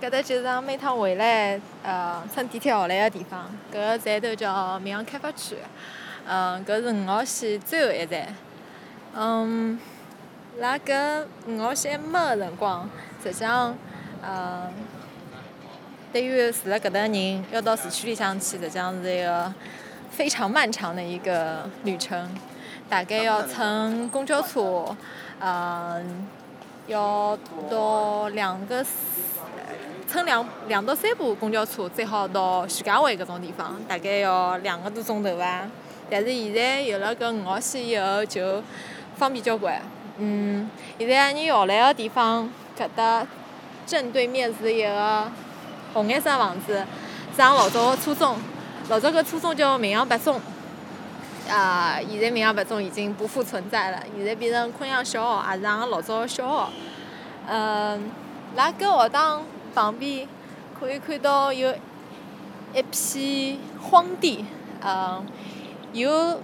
搿搭就是每趟回来，呃，乘地铁下来个地方。搿个站头叫闵行开发区，嗯，搿是五号线最后一站。嗯，辣搿五号线没个辰光，实际上，呃，对于住辣搿搭人要到市区里向去，实际上是一个非常漫长的一个旅程，大概要乘公交车，嗯。要到两个，乘两两到三部公交车，最好到徐家汇搿种地方，大概要两个多钟头伐。但是现在有了搿五号线以后，就方便交关。嗯，现在你下来个地方，搿搭正对面是一个红颜色房子，是俺老早个初中，老早搿初中叫明阳八中。啊，现在闵行八中已经不复存在了，现在变成昆阳小学，也是俺个老早个小学。嗯，辣搿学堂旁边可以看到有一片荒地，嗯，有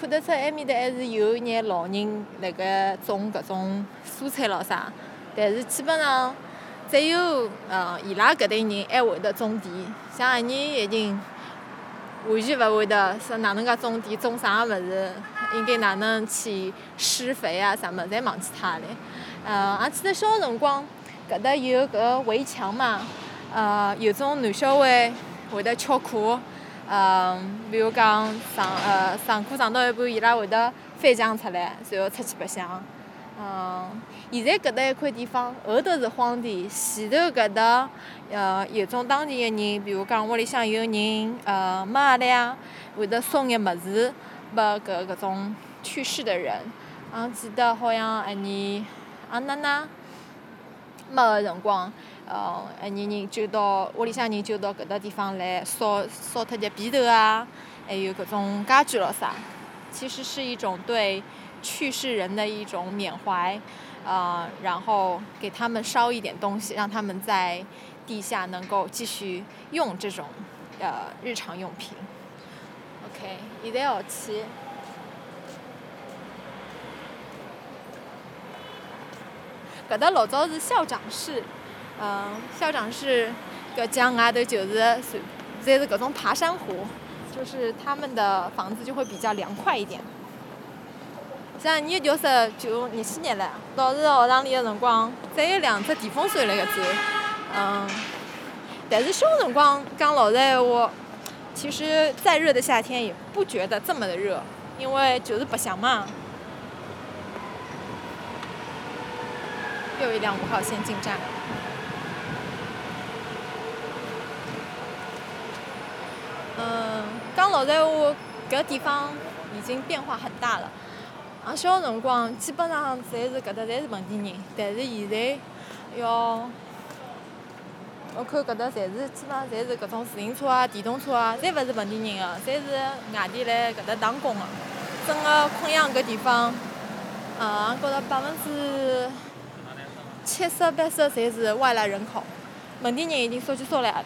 看得出埃面搭还是有眼老人辣盖种搿种蔬菜咾啥，但是基本上只有嗯伊拉搿代人还会得种地，像阿年已经。完全勿会得说哪能介种地，种啥物事，应该哪能去施肥啊，啥物事侪忘记脱了。呃，我记得小辰光，搿搭有搿围墙嘛，呃，有种男小孩会得翘课，呃，比如讲上呃上课上到一半，伊拉会得翻墙出来，然后出去白相。嗯，现在搿搭一块地方后头是荒地，前头搿搭呃有种当地个人，比如讲屋里向有人呃没了呀，会得送眼物事拨搿搿种去世的人。俺记得好像一年俺奶奶没个辰光，呃一年人就到屋里向人就到搿搭地方来烧烧脱些被头啊，还有搿种家具咾啥，其实是一种对。去世人的一种缅怀，呃，然后给他们烧一点东西，让他们在地下能够继续用这种呃日常用品。OK，现在要去。搿搭老早是校长室，嗯，校长室搿江外头就是是侪是搿种爬山虎，就是他们的房子就会比较凉快一点。像你调十九二几年了，到时学堂里个辰光，只有两只电风扇辣盖转，嗯，但是小辰光讲老实闲话，其实再热的夏天也不觉得这么的热，因为就是白相嘛。又一辆五号线进站。嗯，讲老实闲话，搿地方已经变化很大了。俺小辰光基本上侪是搿搭侪是本地人，但是现在要我看搿搭侪是基本上侪是搿种自行车啊、电动车啊，侪勿是本地人个，侪是外地来搿搭打工个。整个昆阳搿地方，呃，俺觉着百分之七十八十侪是外来人口，本地人已经少几少了阿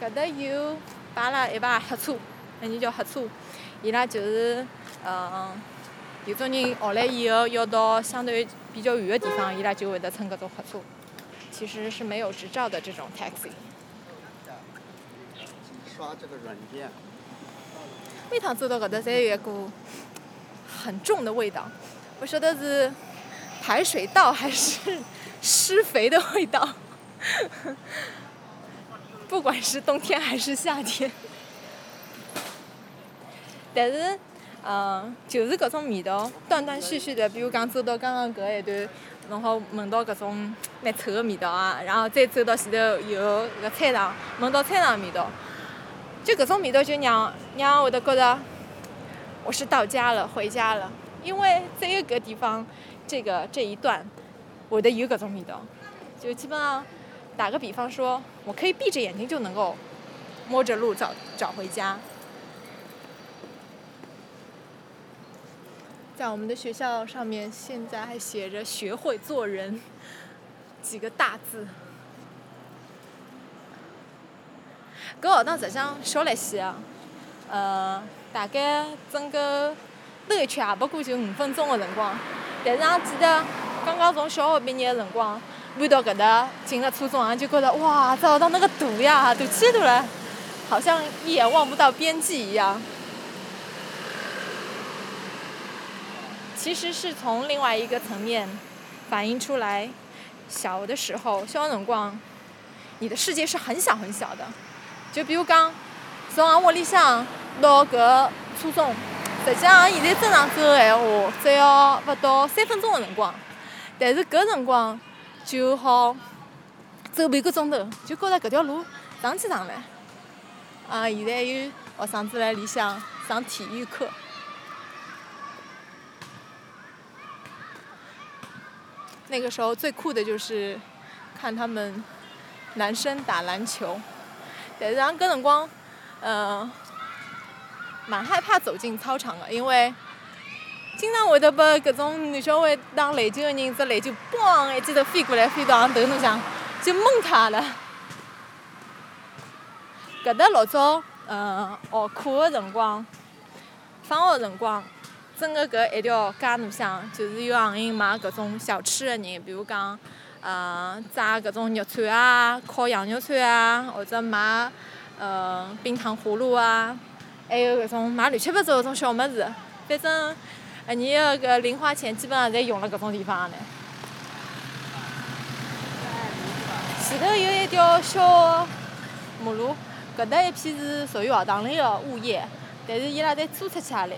搿搭有摆了一排黑车，那人叫黑车。伊拉就是，嗯，有种人学来以后要到相对比较远的地方，伊拉就会得乘搿种客车，其实是没有执照的这种 taxi。刷这个软件。每趟走到搿搭，侪有一股很重的味道，不晓得是排水道还是施肥的味道。不管是冬天还是夏天。但是，嗯，就是搿种味道，断断续续的。比如讲，走到刚刚搿一段，然后闻到搿种蛮臭的味道啊，然后再走到前头有个菜场，闻到菜场味道，就搿种味道就让让会得觉着我是到家了，回家了。因为只有搿地方，这个这一段会得有搿种味道，就基本上打个比方说，我可以闭着眼睛就能够摸着路找找回家。在我们的学校上面，现在还写着“学会做人”几个大字。搿学堂实际上小了些啊，呃，大概整个兜一圈也不过就五分钟的辰光。但是俺记得刚刚从小学毕业的辰光，搬到搿搭进了初中俺，就觉得哇，这学堂那个大呀，大起大了，好像一眼望不到边际一样。其实是从另外一个层面反映出来，小的时候，小辰光，你的世界是很小很小的。就比如讲，从俺屋里向到搿初中，实际上现在正常走个闲话，只要勿到三分钟个辰光。但是搿辰光就好走半个钟头，就觉着搿条路长起长来。啊，现在有学生子辣里向上体育课。那个时候最酷的就是看他们男生打篮球，但是俺搿辰光，嗯，蛮害怕走进操场的，因为经常会得被搿种男小孩打篮球的人，只篮球嘣一记头飞过来，飞到俺头上，就蒙他了。搿搭老早，嗯，学课的辰光，放学辰光。整个搿一条街路上，就是有行业卖搿种小吃的人，比如讲，呃，炸搿种肉串啊，烤羊肉串啊，或者卖，呃，冰糖葫芦啊，还有搿种卖乱七八糟搿种小物事，反正，一年个搿零花钱基本上侪用辣搿种地方呢。前头有一条小马路，搿搭一片是属于学堂里个物业，但是伊拉侪租出去了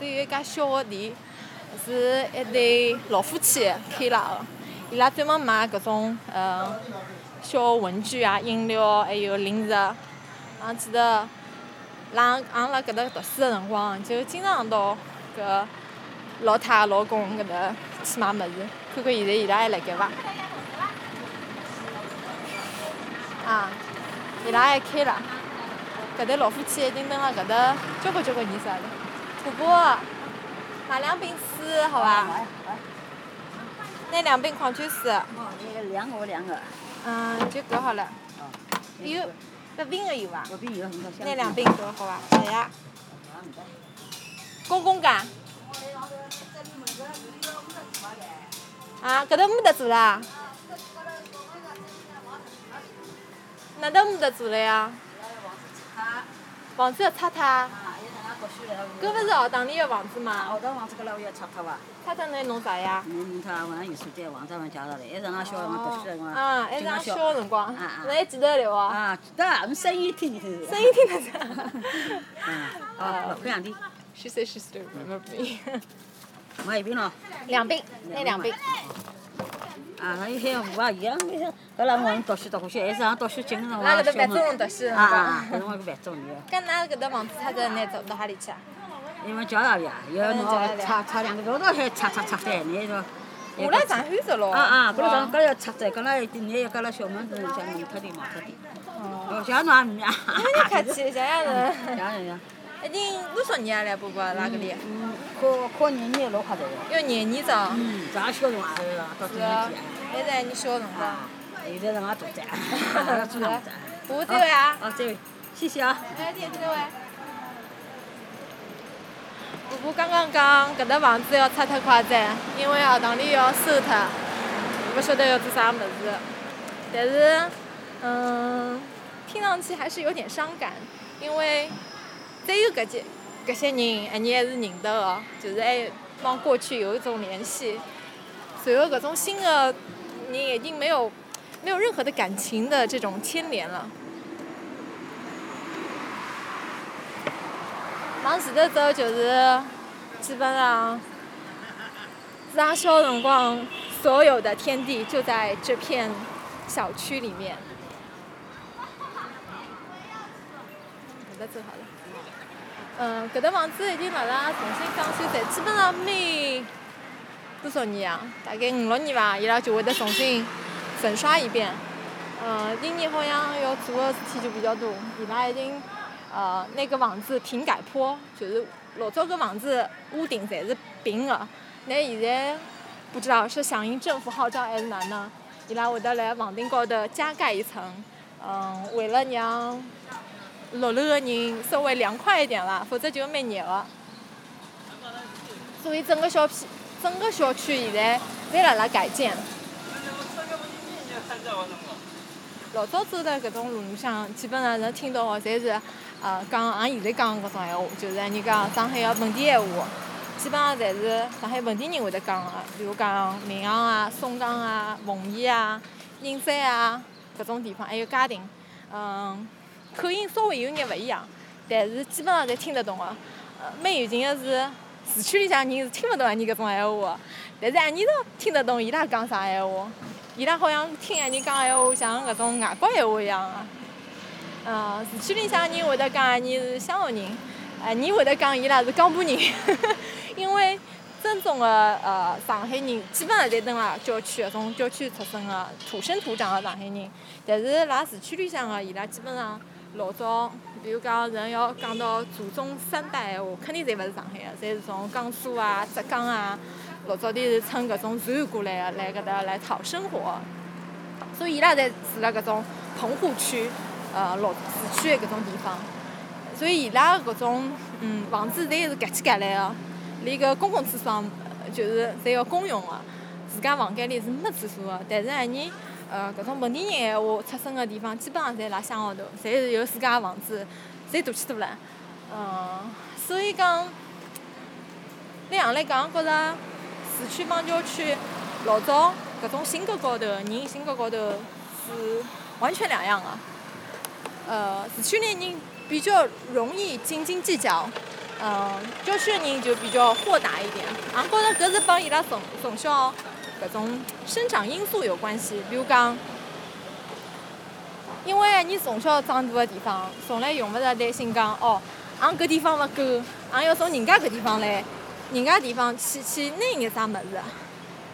嘞。有一家小个店，是一对老夫妻开了个，伊拉专门卖搿种呃小文具啊、饮料还有零食。俺记得，拉俺辣搿搭读书个辰光，就经常到搿老太老公搿搭去买物事，看看现在伊拉还辣盖伐？啊，伊拉还开了，搿对老夫妻已经蹲辣搿搭交关交关年数了。婆婆，买两瓶水，好吧？那两瓶矿泉水。哦，那个两个两个。嗯，就搿好了。有，隔冰的有伐？隔冰有，拿两瓶搿好伐？好呀。公公干。啊，搿搭没得做啦。哪搭没得做了呀？房子要拆脱。搿勿是学堂里个房子嘛？学堂房子搿拉要拆脱伐？拆脱能弄啥呀？弄有介绍嘞，还是俺小辰光读书个辰光。啊，还是俺小个辰光。侬还记得了哦？啊，记得，我声音听。声音听得着。嗯。哦，搿两滴。She said she still remember me. 买一瓶咯。两瓶，拿两瓶。啊，那有海湖啊，伊样那个，搿拉我读书读过去，还是上读书进个辰光。拉搿搭范中读书。啊啊，搿辰光搿范中有。搿㑚搿搭房子拆脱，拿走到何里去啊？因为叫哪里啊？要侬拆拆两个高头还拆拆拆拆，你说。我来长圈子咯。啊啊，搿拉长搿要拆拆，搿拉你还要搿拉小门子像弄脱点弄脱点。哦。像侬也唔呀。你客气，像样人。像样人。已经多少年了，伯伯哪个里？嗯，考考廿年老快的。要廿年早。嗯，咱小辰光还是到几年级啊？现在你小辰光。现在是俺大仔，俺做大仔。我这位啊。哦，这位，谢谢啊。哎，点这位。婆婆刚刚讲，搿搭房子要拆脱快点，因为学堂里要收脱，勿晓得要做啥物事。但是，嗯，听上去还是有点伤感，因为。再有搿些搿些人，还你还是认得个，就是还帮过去有一种联系。随后搿种新的人已经没有没有任何的感情的这种牵连了。往前头走就是基本上，是俺小辰光所有的天地就在这片小区里面。搿搭走好了。嗯，搿搭房子已经辣辣重新装修，才基本上每多少年啊？大概五六年伐，伊拉就会得重新粉刷一遍。嗯，今年好像要做的事体就比较多，伊拉已经呃那个房子平改坡，就是老早个房子屋顶侪是平的，那现在不知道是响应政府号召还是哪能，伊拉会得辣房顶高头加盖一层，嗯，为了让。六楼的人稍微凉快一点啦，否则就蛮热的。所以整个小区，整个小区现在在辣辣改建。老早走的搿种路路上，基本上能听到个侪是，呃，讲俺现在讲搿种闲话，就是人讲上海个本地闲话，基本上侪是上海本地人会得讲个，比如讲闵行啊、松江啊、奉贤啊、宁山啊搿种地方，还有嘉定，嗯，口音稍微有眼勿一样，但是基本上侪听得懂个。呃，蛮有劲个是，市区里向人是听勿懂阿尼搿种闲话个，但是阿尼头听得懂伊拉讲啥闲话。伊拉好像听阿尼讲闲话，像搿种外国闲话一样个。嗯，市区里向人会得讲阿尼是乡下人，阿，人会得讲伊拉是江浦人，因为正宗个呃上海人基本上侪蹲辣郊区搿种郊区出生个土生土长个上海人，但是辣市区里向个伊拉基本上老早，比如讲人要讲到祖宗三代闲话，肯定侪勿是上海个，侪是从江苏啊、浙江啊。老早点是乘搿种船过来个，来搿搭来讨生活，所以伊拉侪住辣搿种棚户区，呃，老市区个搿种地方，所以伊拉搿种嗯房子侪是隔起隔来个，连搿公共厕所就是侪要公用个，自家房间里是没厕所个。但是俺尼呃搿种本地人闲话出生个地方，基本上侪辣乡下头，侪是有自家个房子，侪大气大了，嗯，所以讲，那样来讲，觉着。市区帮郊区，老早搿种性格高头，人性格高头是完全两样个。呃，市区里人比较容易斤斤计较，嗯，郊区的人就比较豁达一点。俺觉着搿是帮伊拉从从小搿种生长因素有关系。比如讲，因为你从小长大个地方，从来用勿着担心讲哦，俺搿地方勿够，俺要从人家搿地方来。人家地方去去拿眼啥物事？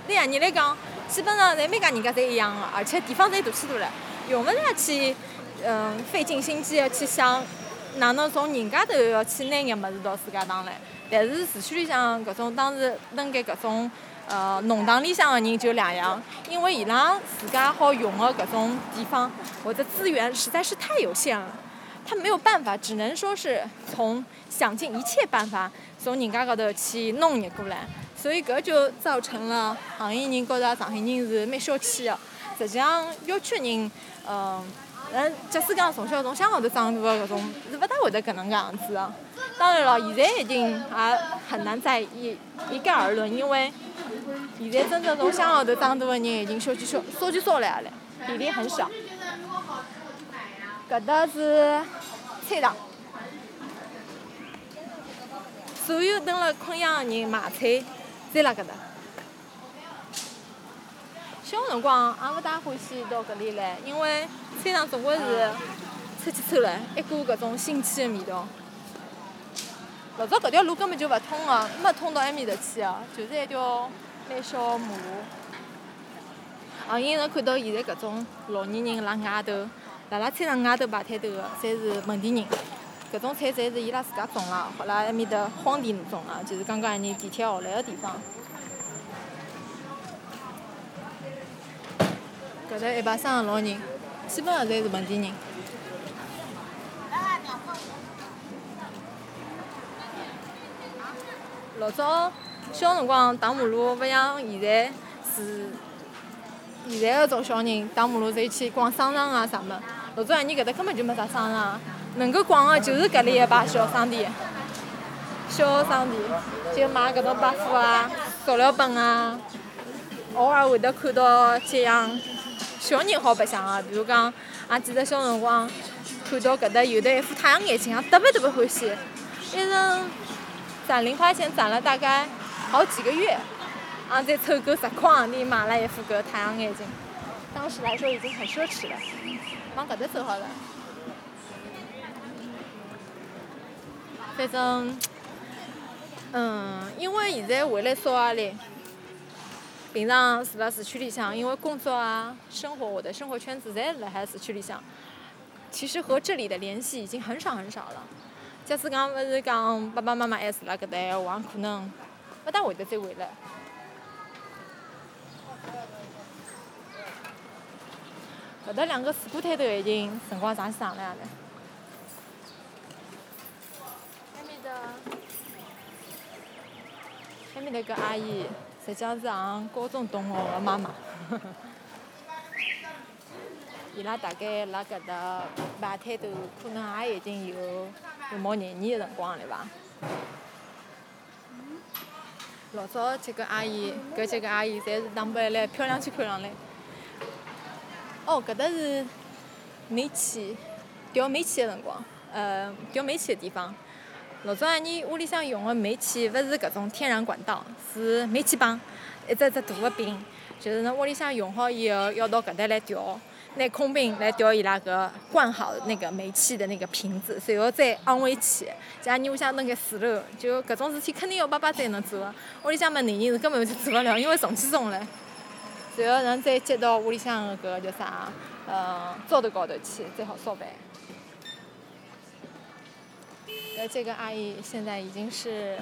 对呀，你来讲，基本上侪每家人家侪一样个，而且地方侪大起大了，用勿着去嗯费尽心机个去想哪能从人家头要去拿眼物事到自家当来。但是市区里向搿种当时扔给搿种呃弄堂里向个人就两样，因为伊拉自家好用个搿种地方或者资源实在是太有限了，他没有办法，只能说是从想尽一切办法。从人家高头去弄入过来，所以搿就造成了行业人觉着上海人是蛮小气的。实际上，郊区人，嗯，嗯，假使讲从小从乡下头长大的搿种，是勿大会得搿能介样子的。当然了，现在已经也很难再一一概而论，因为现在真正从乡下头长大的人已经少几少，少几少了呀嘞，比例很少。搿搭是菜场。所有蹲辣昆阳的人买菜，侪辣搿搭。小辰光也勿大欢喜到搿里来，因为菜场总归是臭气臭了，一股搿种腥气的味道。老早搿条路根本就勿通个，没通到埃面搭去个，就是一条蛮小马路。啊，伊能看到现在搿种老年人辣外头，辣辣菜场外头摆摊头个，侪是本地人。搿种菜侪是伊拉自家种个，好辣埃面搭荒地种个，就是刚刚尼地铁下来个地方。搿搭一排三个老人，基本上侪是本地人。老早小辰光打马路，勿像现在是现在个种小人打马路侪去逛商场啊啥物。老早阿尼搿搭根本就没啥商场。能够逛个就是搿里一排小商店，小商店就卖搿种百货啊、塑料本啊，偶尔会得看到几样小人好白相个，比如讲，也记得小辰光看到搿搭有得一副太阳眼镜，阿特别特别欢喜，一人攒零花钱攒了大概好几个月，啊，再凑够十块行钿买了一副搿太阳眼镜，当时来说已经很奢侈了。往搿搭走好了。反正，嗯，因为现在回来少压力，平常住辣市区里向，因为工作啊、生活，我的生活圈子侪辣海市区里向，其实和这里的联系已经很少很少了。假使讲勿是讲爸爸妈妈还住辣搿搭，我可能勿大会得再回来。搿搭两个水果摊头已经辰光长长了呀埃面的，埃面那个阿姨实际上是俺高中同学个妈妈。伊拉大概辣搿搭摆摊头，可能也已经有有毛廿年个辰光了伐？老早几个阿姨，搿几个阿姨侪是打扮来漂亮起看上来。哦，搿搭是煤气调煤气个辰光，呃，调煤气个地方。老早阿姨屋里向用个煤气勿是搿种天然管道，是煤气棒，一只只大个柄，就是侬屋里向用好以后要到搿搭来调。拿空瓶来调伊拉个灌好那个煤气的那个瓶子，随后再安回去。像你屋里向弄个水楼，就搿种事体肯定要爸爸才能做。屋里向么男人是根本就做勿了，因为重气重唻。随后人再接到屋里向个搿个叫啥，呃，灶头高头去，再好烧饭。搿这个阿姨现在已经是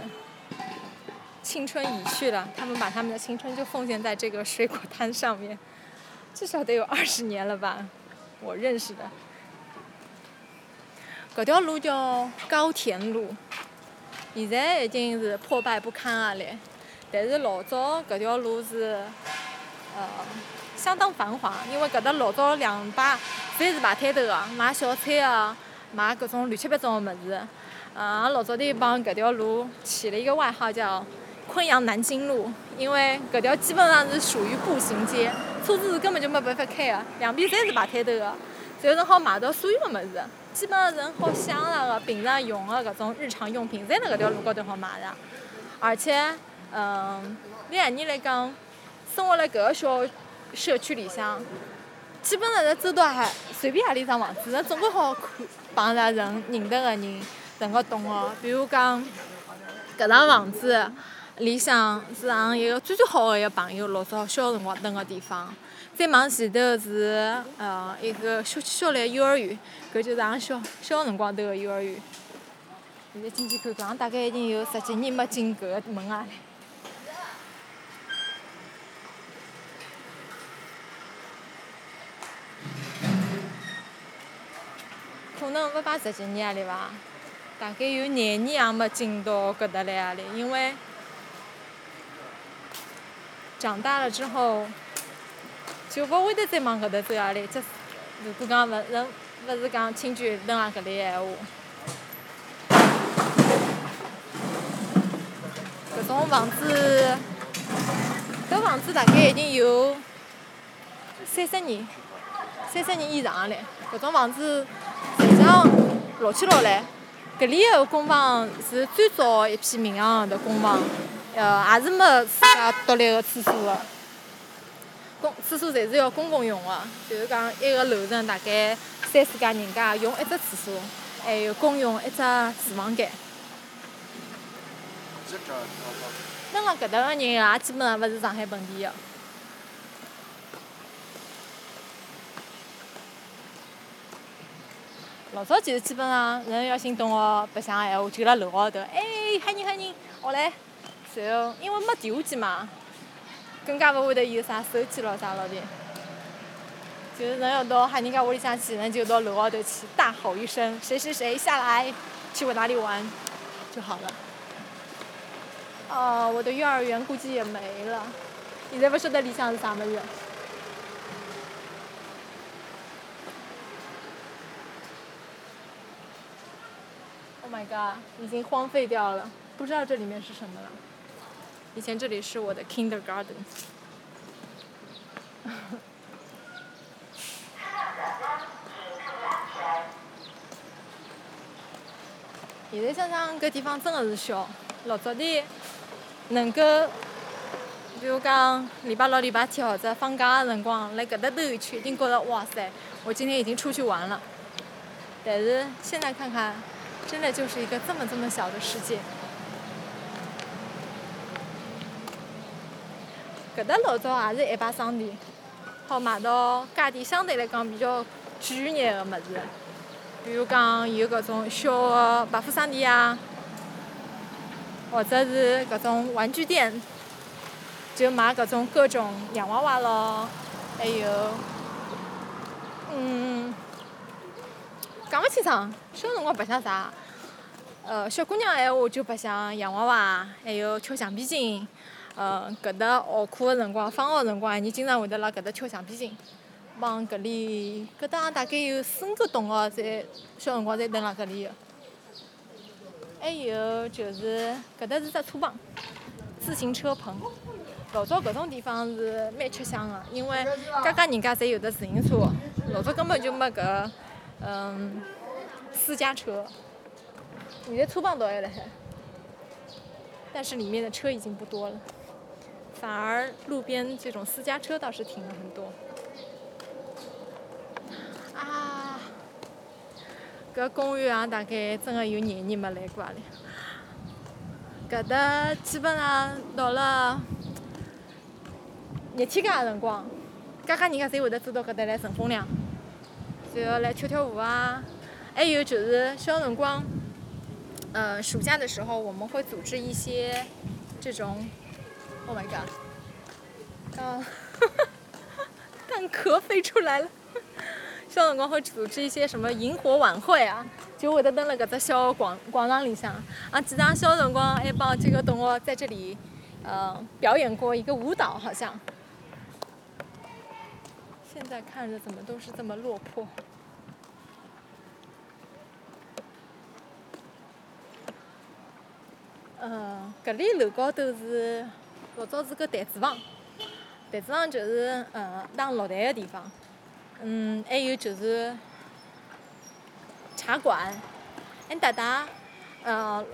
青春已去了，他们把他们的青春就奉献在这个水果摊上面。至少得有二十年了吧，我认识的。搿条路叫高田路，现在已经是破败不堪啊嘞。但是老早搿条路是，呃，相当繁华，因为搿搭老早两摆侪是摆摊头个，卖小菜的，卖各种乱七八糟个物事。呃，老早头帮搿条路起了一个外号叫“昆阳南京路”，因为搿条基本上是属于步行街。车子是根本就没办法开个，两边侪是摆摊头个，然后好买到所有个物事，基本上人好想那个平常用个搿种日常用品，侪辣搿条路高头好买的。而且，嗯，对阿年来讲，生活辣搿个小社区里向，基本上在周到还随便何里幢房子，人总归好看碰着人认得个人，人个懂个。比如讲，搿幢房子。里向是俺一个最最好的一个朋友，老早小辰光蹲个地方。再往前头是呃一个小小来幼儿园，搿就是俺小小辰光蹲个幼儿园。现在进去看看，大概已经有十几年没进搿个门啊可能勿摆十几年里伐？大概有廿年也没进到搿搭来啊哩，因为。长大了之后，就勿会得再往搿搭走啊哩。即如果讲勿人勿是讲亲眷蹲辣搿里闲话，搿种房子，搿房子大概已经有三十年，三十年以上了。搿种房子实际上老起老来，搿里个公房是最早一批民航的公房。呃，也是没自家独立个厕所个，公厕所侪是要公共用个，就是讲一个楼层大概三四家人家用一只厕所，还有公用一只厨房间。蹲辣搿搭个人也基本上勿是上海本地个。老早就是基本上人要寻同学白相个闲话，就辣楼高头，哎，喊人喊人，我来。然后，因为没电话机嘛，更加勿会得有啥手机咯啥咯的。就是人要到喊人家屋里向去，人就到楼高头去大吼一声：“谁谁谁下来，去我哪里玩？”就好了。哦，我的幼儿园估计也没了，现在不晓得里向是啥物事。Oh my god，已经荒废掉了，不知道这里面是什么了。以前这里是我的 kindergarten。现在想想，搿地方真的是小。老早的能够，比如讲礼拜六、礼拜天或者放假的辰光来搿搭兜一圈，一定觉得哇塞，我今天已经出去玩了。但是现在看看，真的就是一个这么这么小的世界。搿搭老早也是一排商店，好买到价钿相对来讲比较贵眼个物事，比如讲有搿种小个百货商店啊，或者是搿种玩具店，就卖搿种各种洋娃娃咯，还有，嗯，讲勿清爽，小辰光白相啥？呃，小姑娘闲话就白相洋娃娃，还有跳橡皮筋。嗯，搿搭学课个辰光，放学辰光，伊经常会得辣搿搭跳橡皮筋，帮搿里搿搭大概有四五个同学在小辰光侪蹲辣搿里个。还有就是搿搭是只车棚，自行车棚。老早搿种地方是蛮吃香个，因为家家人家侪有得自行车，老早根本就没搿嗯私家车。现在车棚倒还辣海，但是里面的车已经不多了。反而路边这种私家车倒是停了很多。啊，搿公园啊，大概真的有廿年没来过了。搿搭基本上到了热天介个辰光，家家人家侪会得走到搿搭来乘风凉，然后来跳跳舞啊。还有就是小辰光，呃，暑假的时候我们会组织一些这种。Oh my god！啊，蛋壳飞出来了。小辰光会组织一些什么萤火晚会啊，就会得蹲辣搿只小广广场里向。啊，记得小辰光还帮几个同学在这里，呃，表演过一个舞蹈，好像。现在看着怎么都是这么落魄。嗯，搿里楼高头是。老早是个弹子房，弹子房就是呃打落台个地方，嗯，还有就是茶馆。俺达达，呃，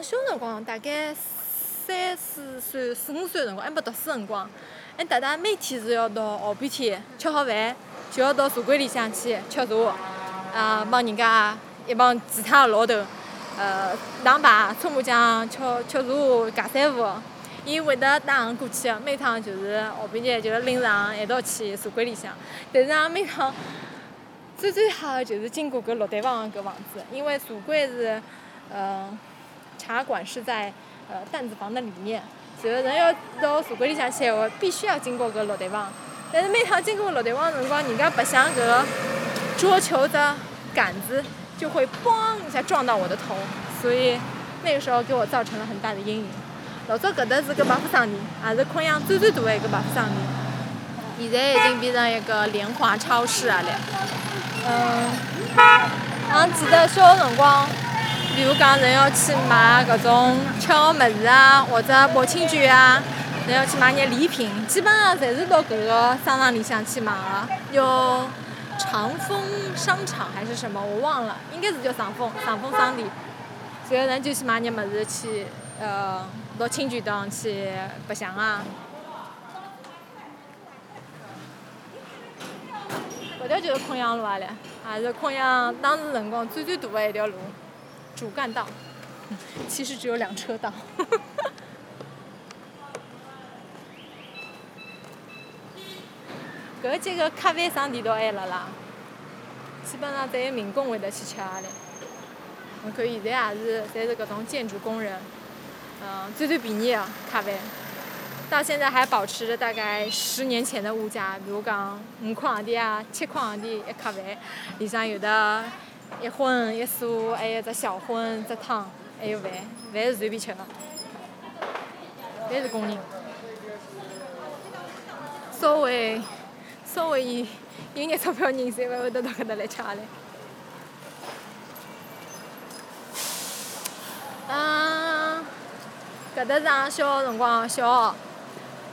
小辰光大概三四岁、四五岁辰光，还没读书辰光，俺达达每天是要到后半天吃好饭，就要到茶馆里向去吃茶，啊，帮人家一帮其他老头，呃，打牌、搓麻将、吃吃茶、尬三胡。伊会得带俺过去，每趟就是下半日就是拎着一道去茶馆里向。但是俺每趟最最好的就是经过搿落台房搿房子，因为茶馆是，呃，茶馆是在呃担子房的里面，所以人要到茶馆里向去个话，必须要经过搿落台房。但是每趟经过落台房辰光，人家白相搿桌球的杆子就会嘣一下撞到我的头，所以那个时候给我造成了很大的阴影。老早搿搭是个百货商店，也是昆阳最最大个一个百货商店。现在已经变成一个联华超市啊了。嗯，俺记得小个辰光，比如讲人要去买搿种吃个物事啊，或者宝庆卷啊，人要去买眼礼品，基本上侪是到搿个商场里向去买个。有长丰商场还是什么，我忘了，应该是叫长丰长丰商店。然后人就去买眼物事去，呃。到清泉塘去白相啊！搿条就是昆阳路啊嘞，也是昆阳当时辰光最最大的一条路，主干道，其实只有两车道。搿几个咖啡商店倒还辣啦，基本上只有民工会得去吃啊嘞。我看现在也是，侪是搿种建筑工人。嗯，最最便宜的咖啡，到现在还保持着大概十年前的物价。比如讲五块洋钿啊，七块洋钿一咖啡，里向有的一荤一素，还有只小荤只汤，还有饭，饭是随便吃的，饭是公认。稍微稍微有有眼钞票人，侪勿会得到搿搭来吃嘞。搿搭是俺小辰光小学，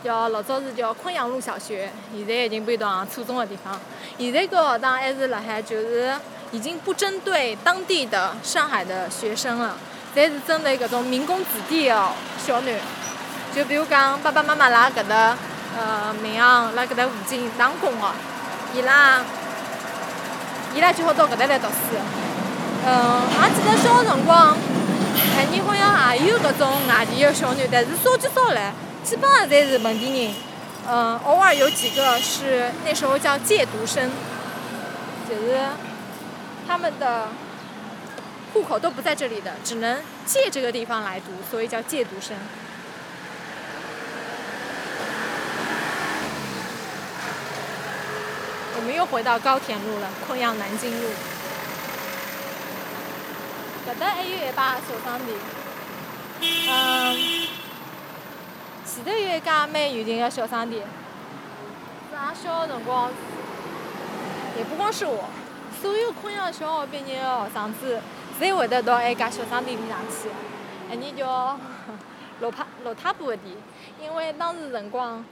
叫老早是叫昆阳路小学，现在已经搬到初中个地方。现在搿学堂还是辣海，就是已经不针对当地的上海的学生了，侪是针对搿种民工子弟个小囡。就比如讲爸爸妈妈辣搿搭，呃，闵行辣搿搭附近打工哦，伊拉，伊拉就好到搿搭来读书。嗯，俺记得小辰光。海宁好像也有搿种外地的小囡，但是少之少来，基本上侪是本地人。嗯，偶尔有几个是那时候叫借读生，就是他们的户口都不在这里的，只能借这个地方来读，所以叫借读生。我们又回到高田路了，昆阳南京路。搿搭还有一把小商店，嗯，前头有一家蛮有名个小商店，是俺小个辰光，也不光是我，所有昆阳小学毕业个学生子，侪 会得到埃家小商店里向去。埃年叫老太老太婆个店，因为当时辰光，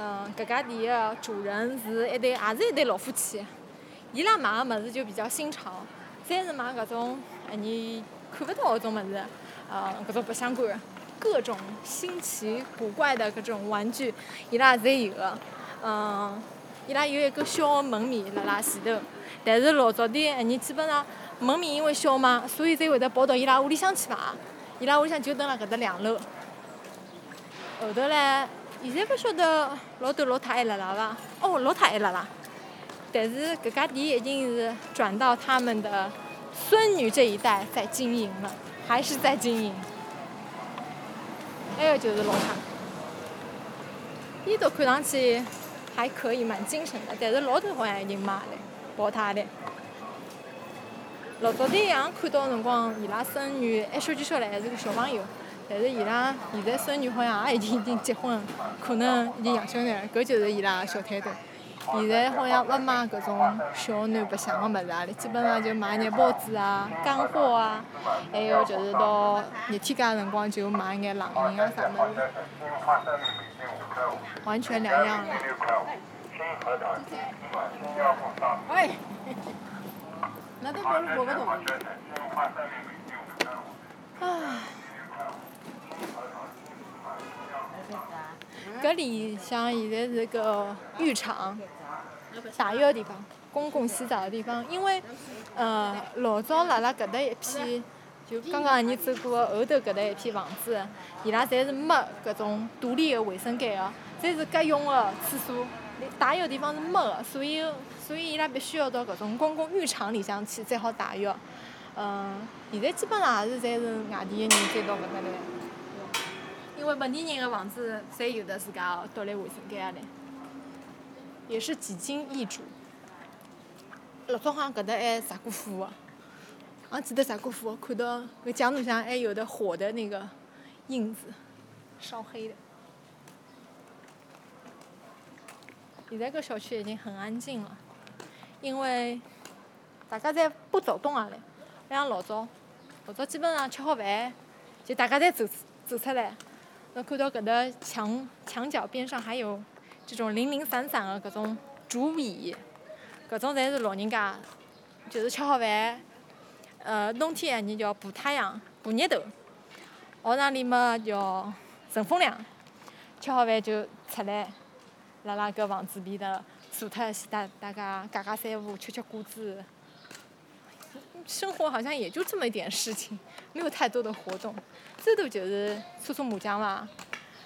嗯，搿家店个主人是一对，也是一对老夫妻。伊拉卖个物事就比较新潮，侪是卖搿种埃年看勿到个种物事，呃，搿种白相馆，各种新奇古怪的搿种玩具，伊拉侪有个。伊拉有一个小个门面辣辣前头，但是老早点埃年基本上门面因为小嘛，所以才会得跑到伊拉屋里向去卖。伊拉屋里向就蹲辣搿搭两楼。后头唻，现在勿晓得老头老太还辣辣伐？哦，老太还辣辣。但是搿家店已经是转到他们的孙女这一代在经营了，还是在经营。还个就是老太，伊都看上去还可以，蛮精神的。但是老头好像已经卖了，淘汰了。老早点样看到辰光，伊拉孙女还小就小唻，还是个小朋友。但是伊拉现在孙女好像也已经已经结婚，可能已经养小囡了。搿就是伊拉小摊头。现在好像勿买搿种小囡白相个物事啊了，基本上就买眼包子啊、干货啊，还有就是到热天介辰光就买眼冷饮啊啥物事，完全两样。喂，那都过过勿动。唉。搿里向现在是个浴场，洗浴个地方，公共洗澡个地方。因为，呃，老早辣辣搿搭一片，就刚刚你走过个后头搿搭一片房子，伊拉侪是没搿种独立个卫生间个，侪是隔用个厕所，洗浴地方是没个，所以，所以伊拉必须要到搿种公共浴场里向去才好洗浴。嗯，现在基本上也是侪是外地个人再到搿搭来。因为本地人个房子侪有得自家个独立卫生间嘞，也是几经易主。老早好像搿搭还着过火个，俺记得着过火，看到搿墙头上还有的火的那个印子，烧黑的。现在搿小区已经很安静了，因为大家侪不走动啊嘞，勿像老早，老早基本上吃好饭就大家侪走走出来。侬看到搿搭墙墙角边上还有这种零零散散的搿种竹椅，搿种侪是老人家，就是吃好饭，呃，冬天你叫补太阳、补热头，学堂里嘛叫乘风凉，吃好饭就出来，辣辣搿房子边头坐脱一大大家讲讲三胡、吃吃果子，生活好像也就这么一点事情，没有太多的活动。最多就是搓搓麻将伐，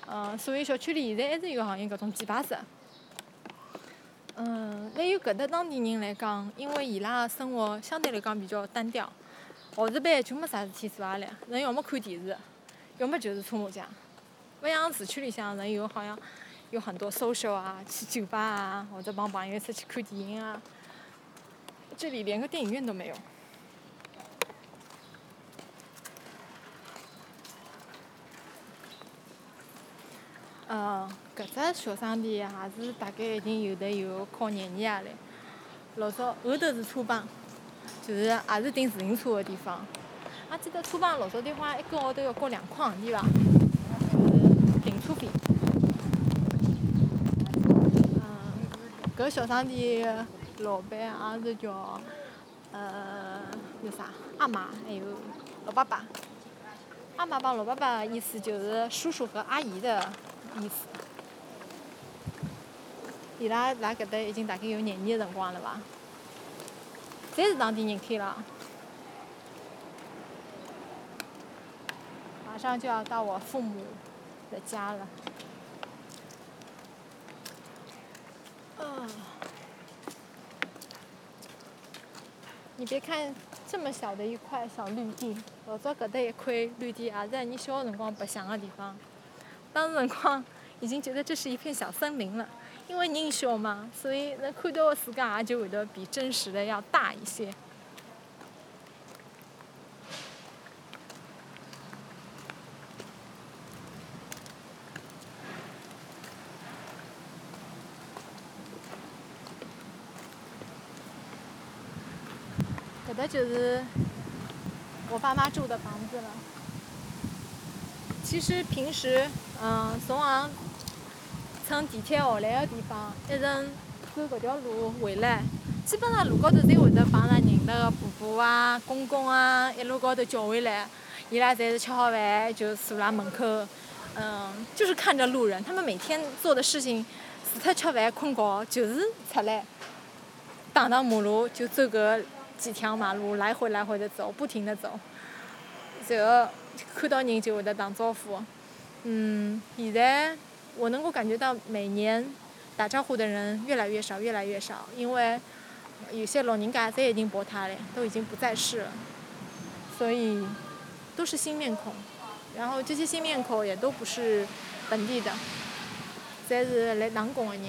嗯，所以小区里现在还是有行业搿种棋牌室。嗯，对于搿搭当地人来讲，因为伊拉个生活相对来讲比较单调，学士班就没啥事体做啊了，人要么看电视，要么就是搓麻将。勿像市区里向人有好像有很多 social 啊，去酒吧啊，或者帮朋友出去看电影啊。这里连个电影院都没有。嗯，搿只小商店也是大概已经有得有靠廿年啊唻。老早后头是车帮，就是也是停自行车个地方。俺记得车帮老早点话一个号头要交两块行钿伐，就是停车费。嗯，搿小商店老板也是叫呃叫啥阿妈，还有老爸爸。阿妈帮老爸爸意思就是叔叔和阿姨的。意思，伊拉辣搿搭已经大概有廿年个辰光了伐？侪是当地人开了。马上就要到我父母的家了。啊！你别看这么小的一块小绿地，老早搿搭一块绿地也是你小个辰光白相个地方。当辰光已经觉得这是一片小森林了。因为人小嘛所以能看到的世界也就会的比真实的要大一些。这个就是我爸妈住的房子了。其实平时嗯，从俺乘地铁下来个地方，一直走搿条路回来，基本上路高头侪会得碰着认得个婆婆啊、公公啊，一路高头叫回来，伊拉侪是吃好饭就坐辣门口，嗯，就是看着路人，他们每天做的事情，除脱吃饭困觉，就是出来荡荡马路，就走搿几条马路，来回来回的走，不停的走，然后看到人就会得打招呼。嗯，现在我能够感觉到每年打招呼的人越来越少，越来越少，因为有些老人家都已经不他了，都已经不在世了，所以都是新面孔。然后这些新面孔也都不是本地的，侪是来打工的人。